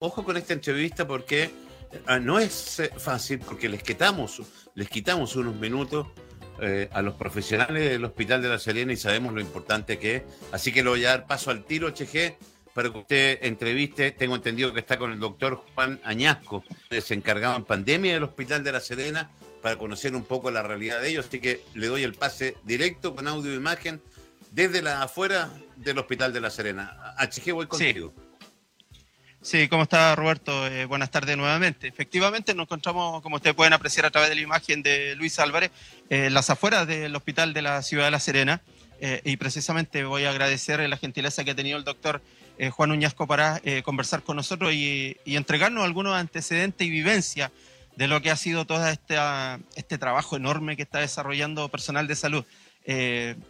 ojo con esta entrevista porque ah, no es eh, fácil, porque les quitamos, les quitamos unos minutos eh, a los profesionales del Hospital de la Serena y sabemos lo importante que es. Así que le voy a dar paso al tiro, HG, para que usted entreviste. Tengo entendido que está con el doctor Juan Añasco, que se encargaba en pandemia del Hospital de la Serena, para conocer un poco la realidad de ellos. Así que le doy el pase directo con audio e imagen desde la afuera del Hospital de la Serena. HG, voy contigo. Sí. ¿Cómo está Roberto? Eh, buenas tardes nuevamente. Efectivamente, nos encontramos, como ustedes pueden apreciar a través de la imagen de Luis Álvarez, en eh, las afueras del hospital de la ciudad de La Serena. Eh, y precisamente voy a agradecer la gentileza que ha tenido el doctor Juan Uñasco para conversar con nosotros y, entregarnos algunos antecedentes y vivencia de lo que ha sido todo este, este trabajo enorme que está desarrollando personal de salud.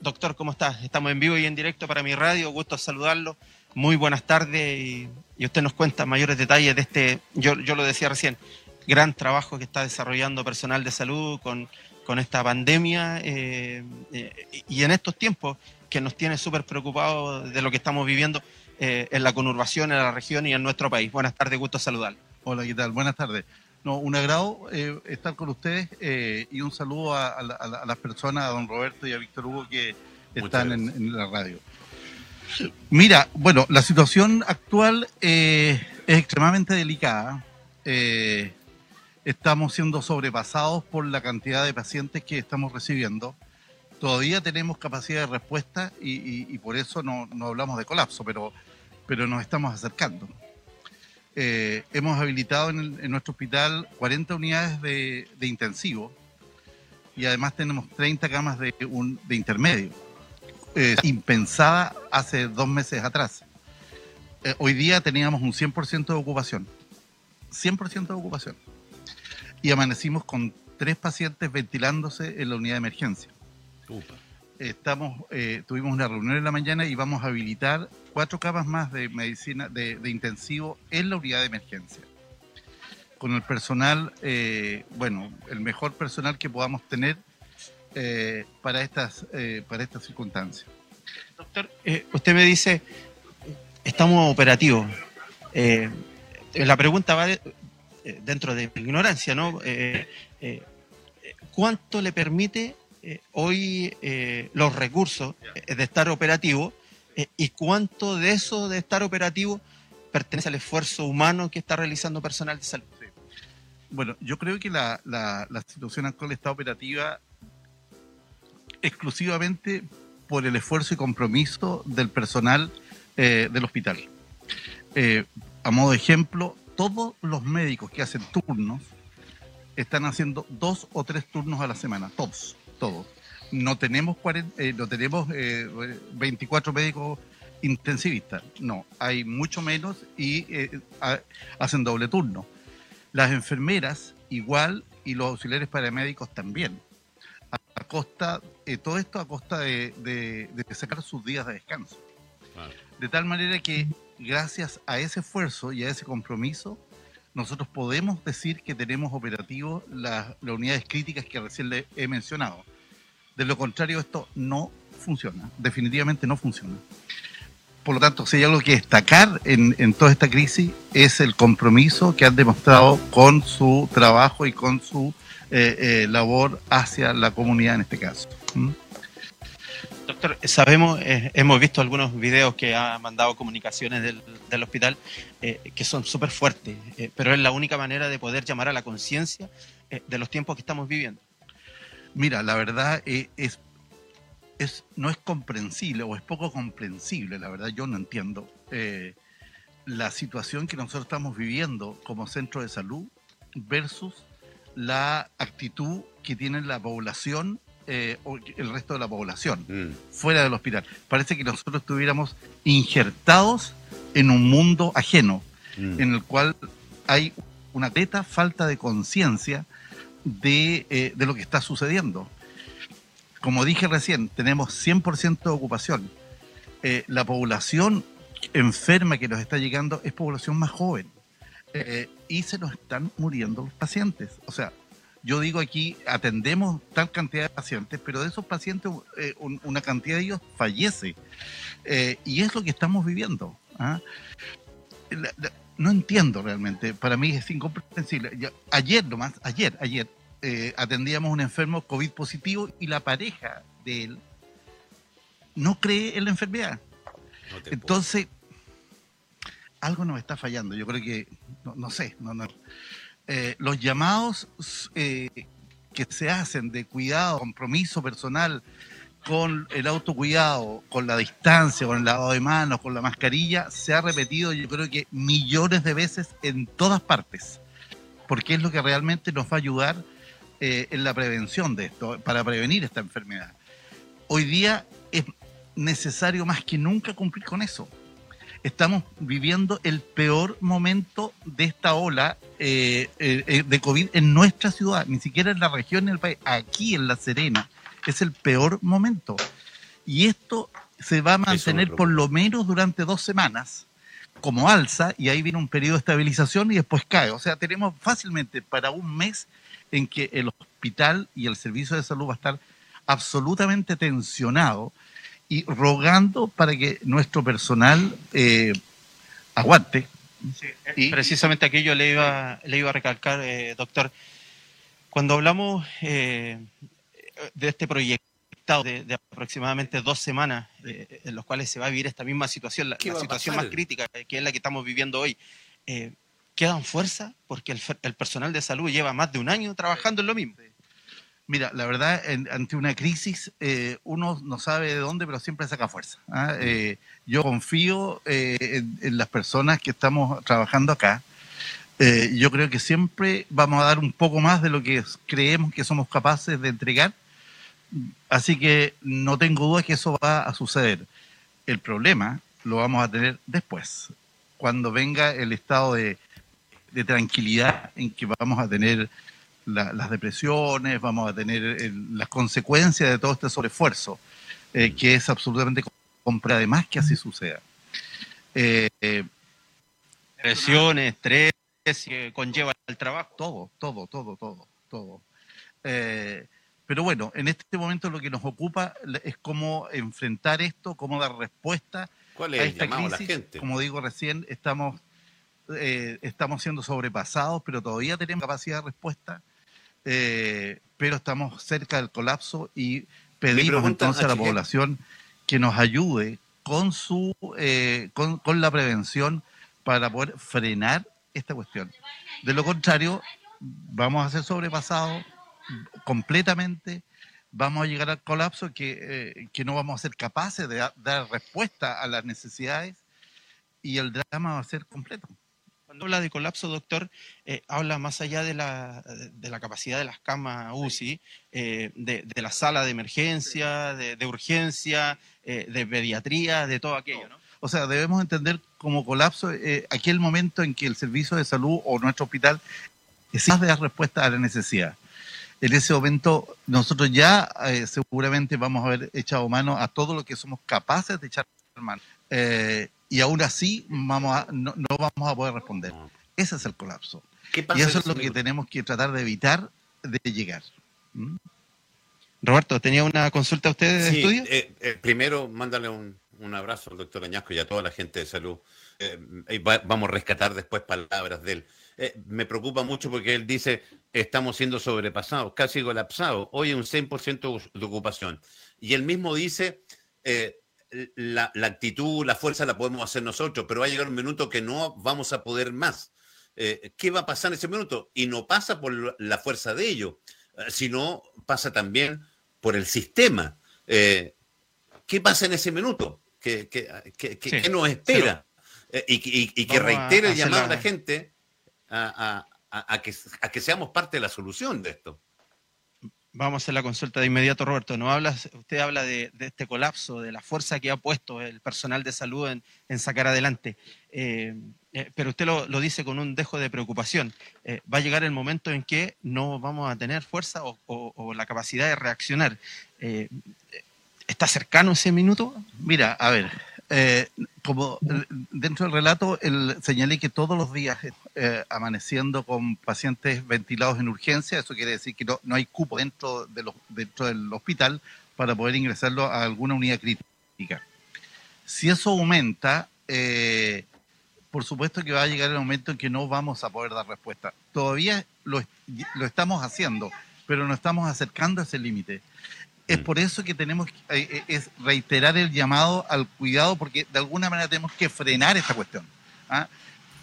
doctor, ¿cómo está? Estamos en vivo y en directo para mi radio, gusto saludarlo. Muy buenas tardes y, usted nos cuenta mayores detalles de este, yo, yo lo decía recién, gran trabajo que está desarrollando personal de salud con, con esta pandemia eh, eh, y en estos tiempos que nos tiene súper preocupados de lo que estamos viviendo eh, en la conurbación, en la región y en nuestro país. Buenas tardes, gusto saludar. Hola, ¿qué tal? Buenas tardes. No, un agrado estar con ustedes y un saludo a, las personas, a don Roberto y a Víctor Hugo que están en, la radio. Mira, bueno, la situación actual eh, es extremadamente delicada. Eh, estamos siendo sobrepasados por la cantidad de pacientes que estamos recibiendo. Todavía tenemos capacidad de respuesta y, por eso no, hablamos de colapso, pero, pero nos estamos acercando. Eh, hemos habilitado en, nuestro hospital 40 unidades de, intensivo y además tenemos 30 camas de, un, de intermedio eh, impensada hace dos meses atrás. Eh, hoy día teníamos un 100% de ocupación. 100% de ocupación. Y amanecimos con tres pacientes ventilándose en la unidad de emergencia. Estamos, eh, tuvimos una reunión en la mañana y vamos a habilitar cuatro camas más de medicina de, intensivo en la unidad de emergencia. Con el personal, bueno, el mejor personal que podamos tener eh, para, estas, eh, para estas circunstancias. Doctor, eh, usted me dice, estamos operativos. la pregunta va dentro de mi ignorancia, ¿no? ¿Cuánto le permite hoy los recursos de estar operativo y cuánto de eso de estar operativo pertenece al esfuerzo humano que está realizando personal de salud? Bueno, yo creo que la, la, la situación actual está operativa exclusivamente por el esfuerzo y compromiso del personal eh, del hospital. Eh, a modo de ejemplo, todos los médicos que hacen turnos están haciendo dos o tres turnos a la semana, todos, todos. No tenemos, eh, no tenemos 24 médicos intensivistas, no, hay mucho menos y hacen doble turno. Las enfermeras igual y los auxiliares paramédicos también costa, eh, todo esto a costa de, sacar sus días de descanso. De tal manera que gracias a ese esfuerzo y a ese compromiso, nosotros podemos decir que tenemos operativos las, unidades críticas que recién le he mencionado. De lo contrario, esto no funciona, definitivamente no funciona. Por lo tanto, si hay algo que destacar en, en toda esta crisis es el compromiso que han demostrado con su trabajo y con su eh, eh, labor hacia la comunidad en este caso. Doctor, sabemos, eh, hemos visto algunos videos que ha mandado comunicaciones del, hospital que son súper fuertes, pero es la única manera de poder llamar a la conciencia de los tiempos que estamos viviendo. Mira, la verdad es, es, no es comprensible o es poco comprensible, la verdad yo no entiendo la situación que nosotros estamos viviendo como centro de salud versus la actitud que tiene la población, eh, o el resto de la población, mm. fuera del hospital. Parece que nosotros estuviéramos injertados en un mundo ajeno, mm. en el cual hay una teta falta de conciencia de, eh, de, lo que está sucediendo. Como dije recién, tenemos 100% de ocupación. Eh, la población enferma que nos está llegando es población más joven. Y se nos están muriendo los pacientes. O sea, yo digo aquí, atendemos tal cantidad de pacientes, pero de esos pacientes eh, una cantidad de ellos fallece. Eh, y es lo que estamos viviendo. ¿ah? no entiendo realmente. Para mí es incomprensible. ayer nomás, ayer, ayer, eh, atendíamos a un enfermo COVID positivo y la pareja de él no cree en la enfermedad. Entonces, algo nos está fallando. Yo creo que, no, sé, no, no. Eh, los llamados eh, que se hacen de cuidado, compromiso personal con el autocuidado, con la distancia, con el lavado de manos, con la mascarilla, se ha repetido yo creo que millones de veces en todas partes, porque es lo que realmente nos va a ayudar eh, en la prevención de esto, para prevenir esta enfermedad. Hoy día es necesario más que nunca cumplir con eso. Estamos viviendo el peor momento de esta ola eh, eh, de COVID en nuestra ciudad, ni siquiera en la región, en el país, aquí en La Serena es el peor momento. Y esto se va a mantener por lo menos durante dos semanas como alza y ahí viene un periodo de estabilización y después cae. O sea, tenemos fácilmente para un mes en que el hospital y el servicio de salud va a estar absolutamente tensionado y rogando para que nuestro personal eh, aguante. y, precisamente aquello le iba, le iba a recalcar, eh, doctor. Cuando hablamos eh, de este proyecto de, aproximadamente dos semanas eh, en los cuales se va a vivir esta misma situación, la, situación más crítica que es la que estamos viviendo hoy, eh, ¿quedan fuerza? Porque el, personal de salud lleva más de un año trabajando en lo mismo. Mira, la verdad, ante una crisis eh, uno no sabe de dónde, pero siempre saca fuerza. ¿ah? yo confío en, en, las personas que estamos trabajando acá. yo creo que siempre vamos a dar un poco más de lo que creemos que somos capaces de entregar Así que no tengo duda que eso va a suceder. El problema lo vamos a tener después, cuando venga el estado de, tranquilidad en que vamos a tener las depresiones, vamos a tener las consecuencias de todo este sobreesfuerzo, eh, que es absolutamente compra además que así suceda. Eh, Depresiones, estrés que conlleva el trabajo. Todo, todo, todo, todo, todo. Eh, pero bueno, en este momento lo que nos ocupa es cómo enfrentar esto, cómo dar respuesta ¿Cuál es a esta crisis. La gente? Como digo recién, estamos, eh, estamos siendo sobrepasados, pero todavía tenemos capacidad de respuesta, eh, pero estamos cerca del colapso y pedimos entonces a la población que nos ayude con, su, eh, con, con la prevención para poder frenar esta cuestión. De lo contrario, vamos a ser sobrepasados completamente, vamos a llegar al colapso que, eh, que no vamos a ser capaces de dar respuesta a las necesidades y el drama va a ser completo. Cuando habla de colapso, doctor, eh, habla más allá de la, de la, capacidad de las camas UCI, eh, de, la sala de emergencia, de, urgencia, de pediatría, de todo aquello. O sea, debemos entender como colapso aquel momento en que el servicio de salud o nuestro hospital es más de dar respuesta a la necesidad en ese momento nosotros ya eh, seguramente vamos a haber echado mano a todo lo que somos capaces de echar mano. Eh, y aún así vamos no, vamos a poder responder. Ese es el colapso. y eso es lo que tenemos que tratar de evitar de llegar. ¿Mm? Roberto, ¿tenía una consulta a usted de estudio? Eh, primero, mándale un, abrazo al doctor Añasco y a toda la gente de salud. vamos a rescatar después palabras de él. Eh, me preocupa mucho porque él dice, estamos siendo sobrepasados, casi colapsados. Hoy un 100% de ocupación. Y él mismo dice, eh, la, actitud, la fuerza la podemos hacer nosotros, pero va a llegar un minuto que no vamos a poder más. Eh, ¿Qué va a pasar en ese minuto? Y no pasa por la fuerza de ello, sino pasa también por el sistema. ¿Qué pasa en ese minuto? ¿Qué, nos espera? y, que reitere el llamado a la gente a, que, a que seamos parte de la solución de esto. Vamos a hacer la consulta de inmediato, Roberto. No habla, usted habla de, este colapso, de la fuerza que ha puesto el personal de salud en, sacar adelante, eh, eh, pero usted lo, dice con un dejo de preocupación. Eh, va a llegar el momento en que no vamos a tener fuerza o la capacidad de reaccionar. ¿Está cercano ese minuto? Mira, a ver, eh, como dentro del relato el, señalé que todos los días eh, amaneciendo con pacientes ventilados en urgencia, eso quiere decir que no, hay cupo dentro, de los, dentro del hospital para poder ingresarlo a alguna unidad crítica. Si eso aumenta, eh, por supuesto que va a llegar el momento en que no vamos a poder dar respuesta. Todavía lo, lo estamos haciendo, pero nos estamos acercando a ese límite. Es mm. por eso que tenemos que eh, eh, es reiterar el llamado al cuidado, porque de alguna manera tenemos que frenar esta cuestión. ¿ah?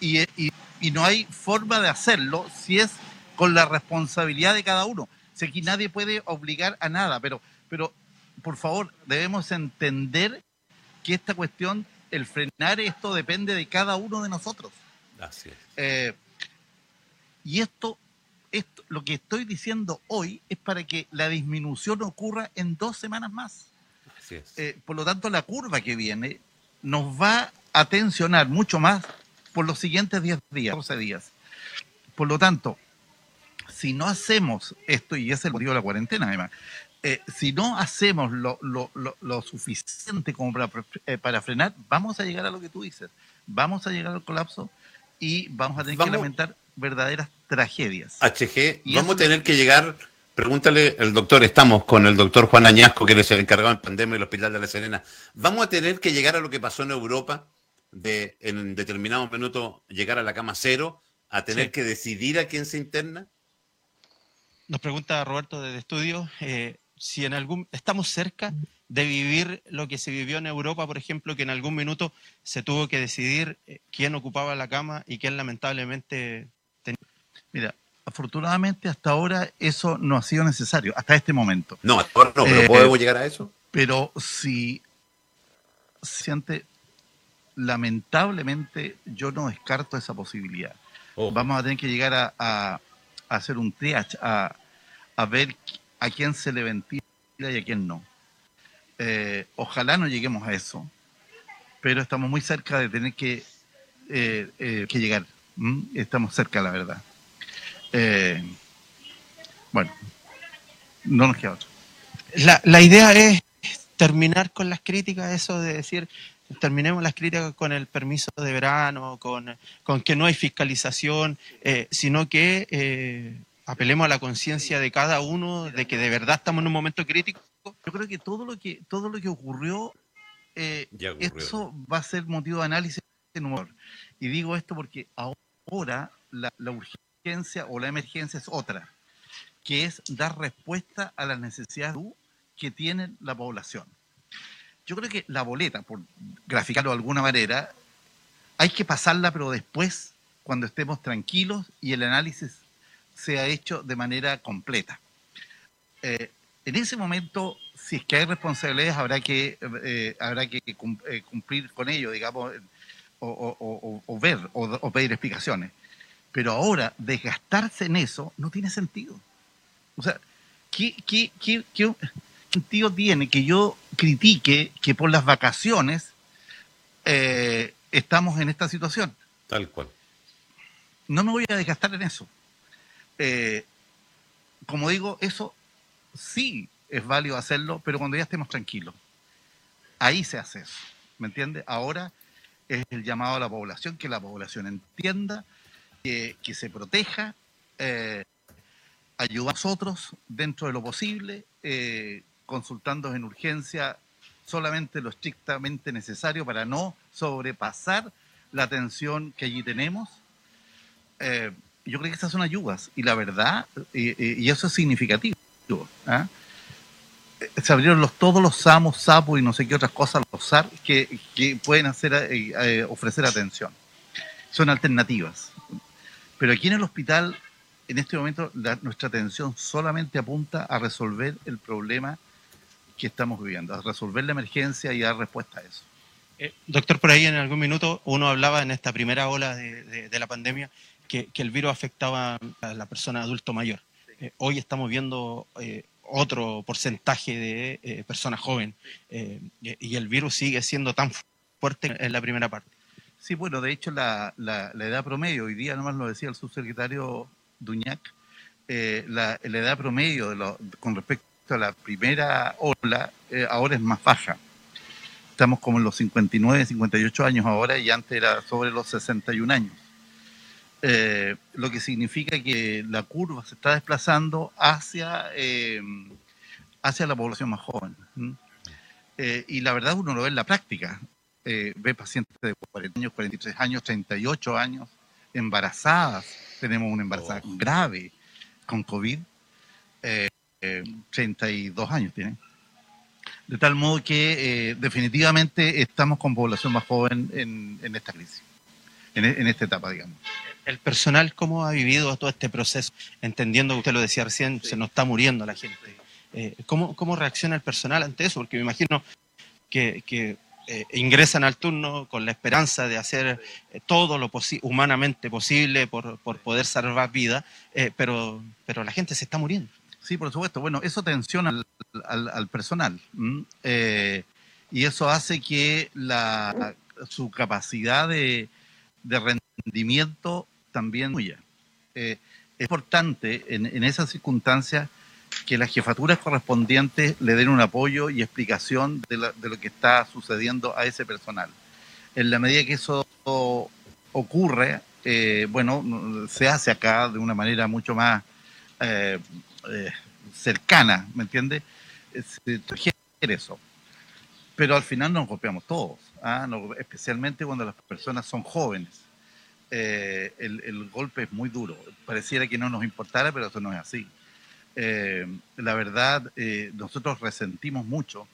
Y, y, y, no hay forma de hacerlo si es con la responsabilidad de cada uno. Si aquí nadie puede obligar a nada, pero, pero por favor, debemos entender que esta cuestión, el frenar esto depende de cada uno de nosotros. Así es. Eh, y esto, esto, lo que estoy diciendo hoy es para que la disminución ocurra en dos semanas más. Así es. Eh, por lo tanto, la curva que viene nos va a tensionar mucho más por los siguientes 10 días, 12 días. Por lo tanto, si no hacemos esto, y es el motivo de la cuarentena además, eh, si no hacemos lo, suficiente como eh, para, frenar, vamos a llegar a lo que tú dices, vamos a llegar al colapso y vamos a tener que lamentar verdaderas tragedias. HG, vamos a tener que llegar, pregúntale el doctor, estamos con el doctor Juan Añasco, que es el encargado en pandemia del Hospital de la Serena, vamos a tener que llegar a lo que pasó en Europa, de en determinado minuto llegar a la cama cero, a tener que decidir a quién se interna. Nos pregunta Roberto desde estudio, eh, si en algún estamos cerca de vivir lo que se vivió en Europa, por ejemplo, que en algún minuto se tuvo que decidir eh, quién ocupaba la cama y quién lamentablemente. Mira, afortunadamente hasta ahora eso no ha sido necesario, hasta este momento. No, ahora no, pero eh, podemos llegar a eso. Pero si siente, lamentablemente yo no descarto esa posibilidad. Oh. Vamos a tener que llegar a, hacer un triage, a, a ver a quién se le ventila y a quién no. Eh, ojalá no lleguemos a eso, pero estamos muy cerca de tener que, eh, que llegar. Estamos cerca, la verdad. Bueno, no nos queda otro. La, la idea es terminar con las críticas, eso de decir, terminemos las críticas con el permiso de verano, con, con que no hay fiscalización, sino que apelemos a la conciencia de cada uno de que de verdad estamos en un momento crítico. Yo creo que todo lo que, todo lo que ocurrió, eh, eso va a ser motivo de análisis en humor. Y digo esto porque ahora la, urgencia o la emergencia es otra, que es dar respuesta a las necesidades que tiene la población. Yo creo que la boleta, por graficarlo de alguna manera, hay que pasarla, pero después, cuando estemos tranquilos y el análisis se ha hecho de manera completa. Eh, en ese momento, si es que hay responsabilidades, habrá que, eh, habrá que eh, cumplir con ello, digamos, o, ver o, pedir explicaciones. Pero ahora, desgastarse en eso no tiene sentido. O sea, ¿qué, qué, qué, qué sentido tiene que yo critique que por las vacaciones estamos en esta situación? Tal cual. No me voy a desgastar en eso. Eh, como digo, eso sí es válido hacerlo, pero cuando ya estemos tranquilos. Ahí se hace eso, ¿me entiende? Ahora es el llamado a la población, que la población entienda, que, se proteja, eh, ayuda a nosotros dentro de lo posible, eh, consultando en urgencia solamente lo estrictamente necesario para no sobrepasar la atención que allí tenemos. Eh, yo creo que esas son ayudas. Y la verdad, y, eso es significativo. ¿ah? Se abrieron los, todos los SAMOS, SAPO y no sé qué otras cosas, los SAR, que, que pueden hacer, eh, eh, ofrecer atención. Son alternativas. Pero aquí en el hospital, en este momento, nuestra atención solamente apunta a resolver el problema que estamos viviendo, a resolver la emergencia y dar respuesta a eso. Eh, doctor, por ahí en algún minuto uno hablaba en esta primera ola de, de la pandemia que, el virus afectaba a la persona adulto mayor. Eh, hoy estamos viendo eh, otro porcentaje de personas jóvenes y el virus sigue siendo tan fuerte en la primera parte. Sí, bueno, de hecho la, edad promedio, hoy día nomás lo decía el subsecretario Duñac, la, edad promedio con respecto a la primera ola ahora es más baja. Estamos como en los 59, 58 años ahora y antes era sobre los 61 años. Eh, lo que significa que la curva se está desplazando hacia, eh, hacia la población más joven. Eh, y la verdad uno lo ve en la práctica. Eh, ve pacientes de 40 años, 43 años, 38 años, embarazadas. Tenemos una embarazada oh. grave con COVID, 32 años tiene. De tal modo que definitivamente estamos con población más joven en, esta crisis, en, en esta etapa, digamos el personal, ¿cómo ha vivido todo este proceso? Entendiendo que usted lo decía recién, se nos está muriendo la gente. Eh, ¿cómo, ¿cómo, reacciona el personal ante eso? Porque me imagino que, eh, ingresan al turno con la esperanza de hacer eh, todo lo humanamente posible por, poder salvar vidas, pero, pero la gente se está muriendo. Sí, por supuesto. Bueno, eso tensiona al, personal. y eso hace que la, su capacidad de, de rendimiento también muy Eh, es importante en, en esas circunstancias que las jefaturas correspondientes le den un apoyo y explicación de, lo que está sucediendo a ese personal. En la medida que eso ocurre, eh, bueno, se hace acá de una manera mucho más eh, eh, cercana, ¿me entiende? Se requiere eso. Pero al final nos golpeamos todos, ¿ah? especialmente cuando las personas son jóvenes. Eh, el, golpe es muy duro. Pareciera que no nos importara, pero eso no es así. Eh, la verdad, eh, nosotros resentimos mucho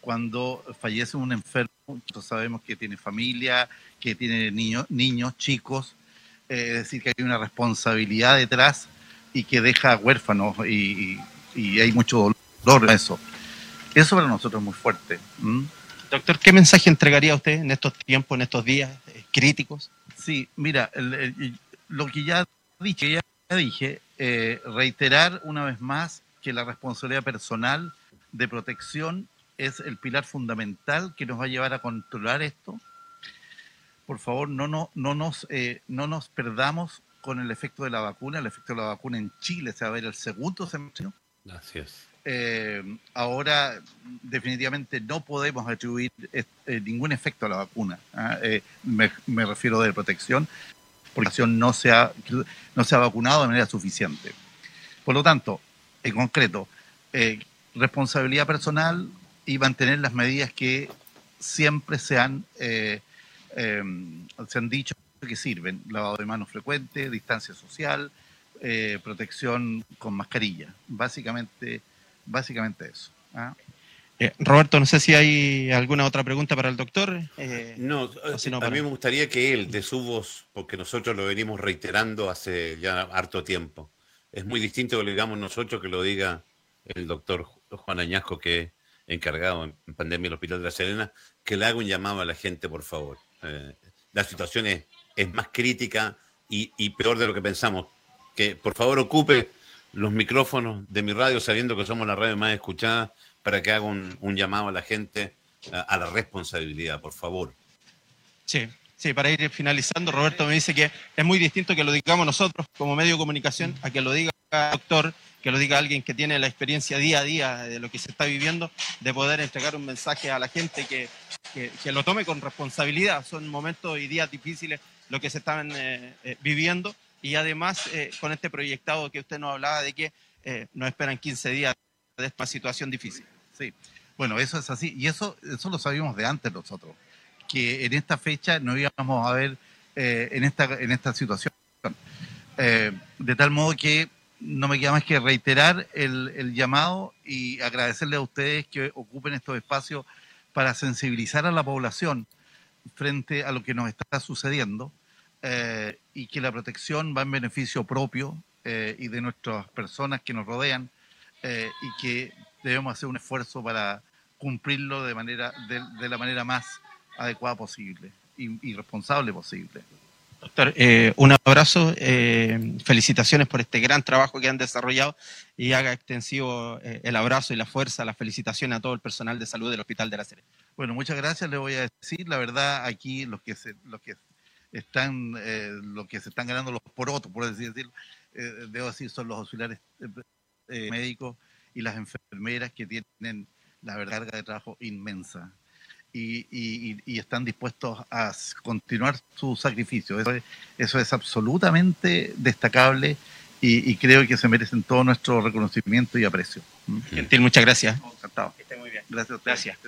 cuando fallece un enfermo. Nosotros sabemos que tiene familia, que tiene niños, niños chicos, es decir, que hay una responsabilidad detrás y que deja huérfanos y, hay mucho dolor en eso. Eso para nosotros es muy fuerte. Doctor, ¿qué mensaje entregaría usted en estos tiempos, en estos días críticos? Sí, mira, lo que ya dije, ya dije eh, reiterar una vez más que la responsabilidad personal de protección es el pilar fundamental que nos va a llevar a controlar esto. Por favor, no, no, no, nos, eh, no nos perdamos con el efecto de la vacuna. El efecto de la vacuna en Chile se va a ver el segundo semestre. Gracias. Eh, ahora definitivamente no podemos atribuir eh, ningún efecto a la vacuna. ¿ah? Eh, me, refiero de protección, porque la no se, ha, no se ha vacunado de manera suficiente. Por lo tanto, en concreto, responsabilidad personal y mantener las medidas que siempre se han, se han dicho que sirven. Lavado de manos frecuente, distancia social, protección con mascarilla. Básicamente Básicamente eso. ¿ah? Eh, Roberto, no sé si hay alguna otra pregunta para el doctor. Eh, no, a mí me gustaría que él, de su voz, porque nosotros lo venimos reiterando hace ya harto tiempo, es muy distinto que lo digamos nosotros que lo diga el doctor Juan Añasco, que es encargado en pandemia del Hospital de la Serena, que le haga un llamado a la gente, por favor. Eh, la situación es, más crítica y, y peor de lo que pensamos. Que por favor ocupe los micrófonos de mi radio, sabiendo que somos la radio más escuchada, para que haga un, llamado a la gente a, la responsabilidad, por favor. Sí, sí, para ir finalizando, Roberto me dice que es muy distinto que lo digamos nosotros como medio de comunicación a que lo diga el doctor, que lo diga alguien que tiene la experiencia día a día de lo que se está viviendo, de poder entregar un mensaje a la gente que, que, lo tome con responsabilidad. Son momentos y días difíciles lo que se están eh, eh, viviendo y además eh, con este proyectado que usted nos hablaba de que eh, nos esperan 15 días de esta situación difícil. Sí, bueno, eso es así. Y eso, eso lo sabíamos de antes nosotros, que en esta fecha no íbamos a ver eh, en, esta, en esta situación. de tal modo que no me queda más que reiterar el, llamado y agradecerle a ustedes que ocupen estos espacios para sensibilizar a la población frente a lo que nos está sucediendo eh, y que la protección va en beneficio propio eh, y de nuestras personas que nos rodean eh, y que debemos hacer un esfuerzo para cumplirlo de, manera, de, la manera más adecuada posible y, responsable posible. Doctor, un abrazo, felicitaciones por este gran trabajo que han desarrollado y haga extensivo el abrazo y la fuerza, la felicitación a todo el personal de salud del Hospital de la Serie. Bueno, muchas gracias, le voy a decir, la verdad, aquí los que, se, los que están eh, lo que se están ganando los porotos, por así decirlo, eh, debo decir, son los auxiliares eh, médicos y las enfermeras que tienen la verdad carga de trabajo inmensa y, y, están dispuestos a continuar su sacrificio. Eso es, eso es absolutamente destacable y, creo que se merecen todo nuestro reconocimiento y aprecio. Gentil, muchas gracias. Encantado. Muy bien. Gracias. Gracias.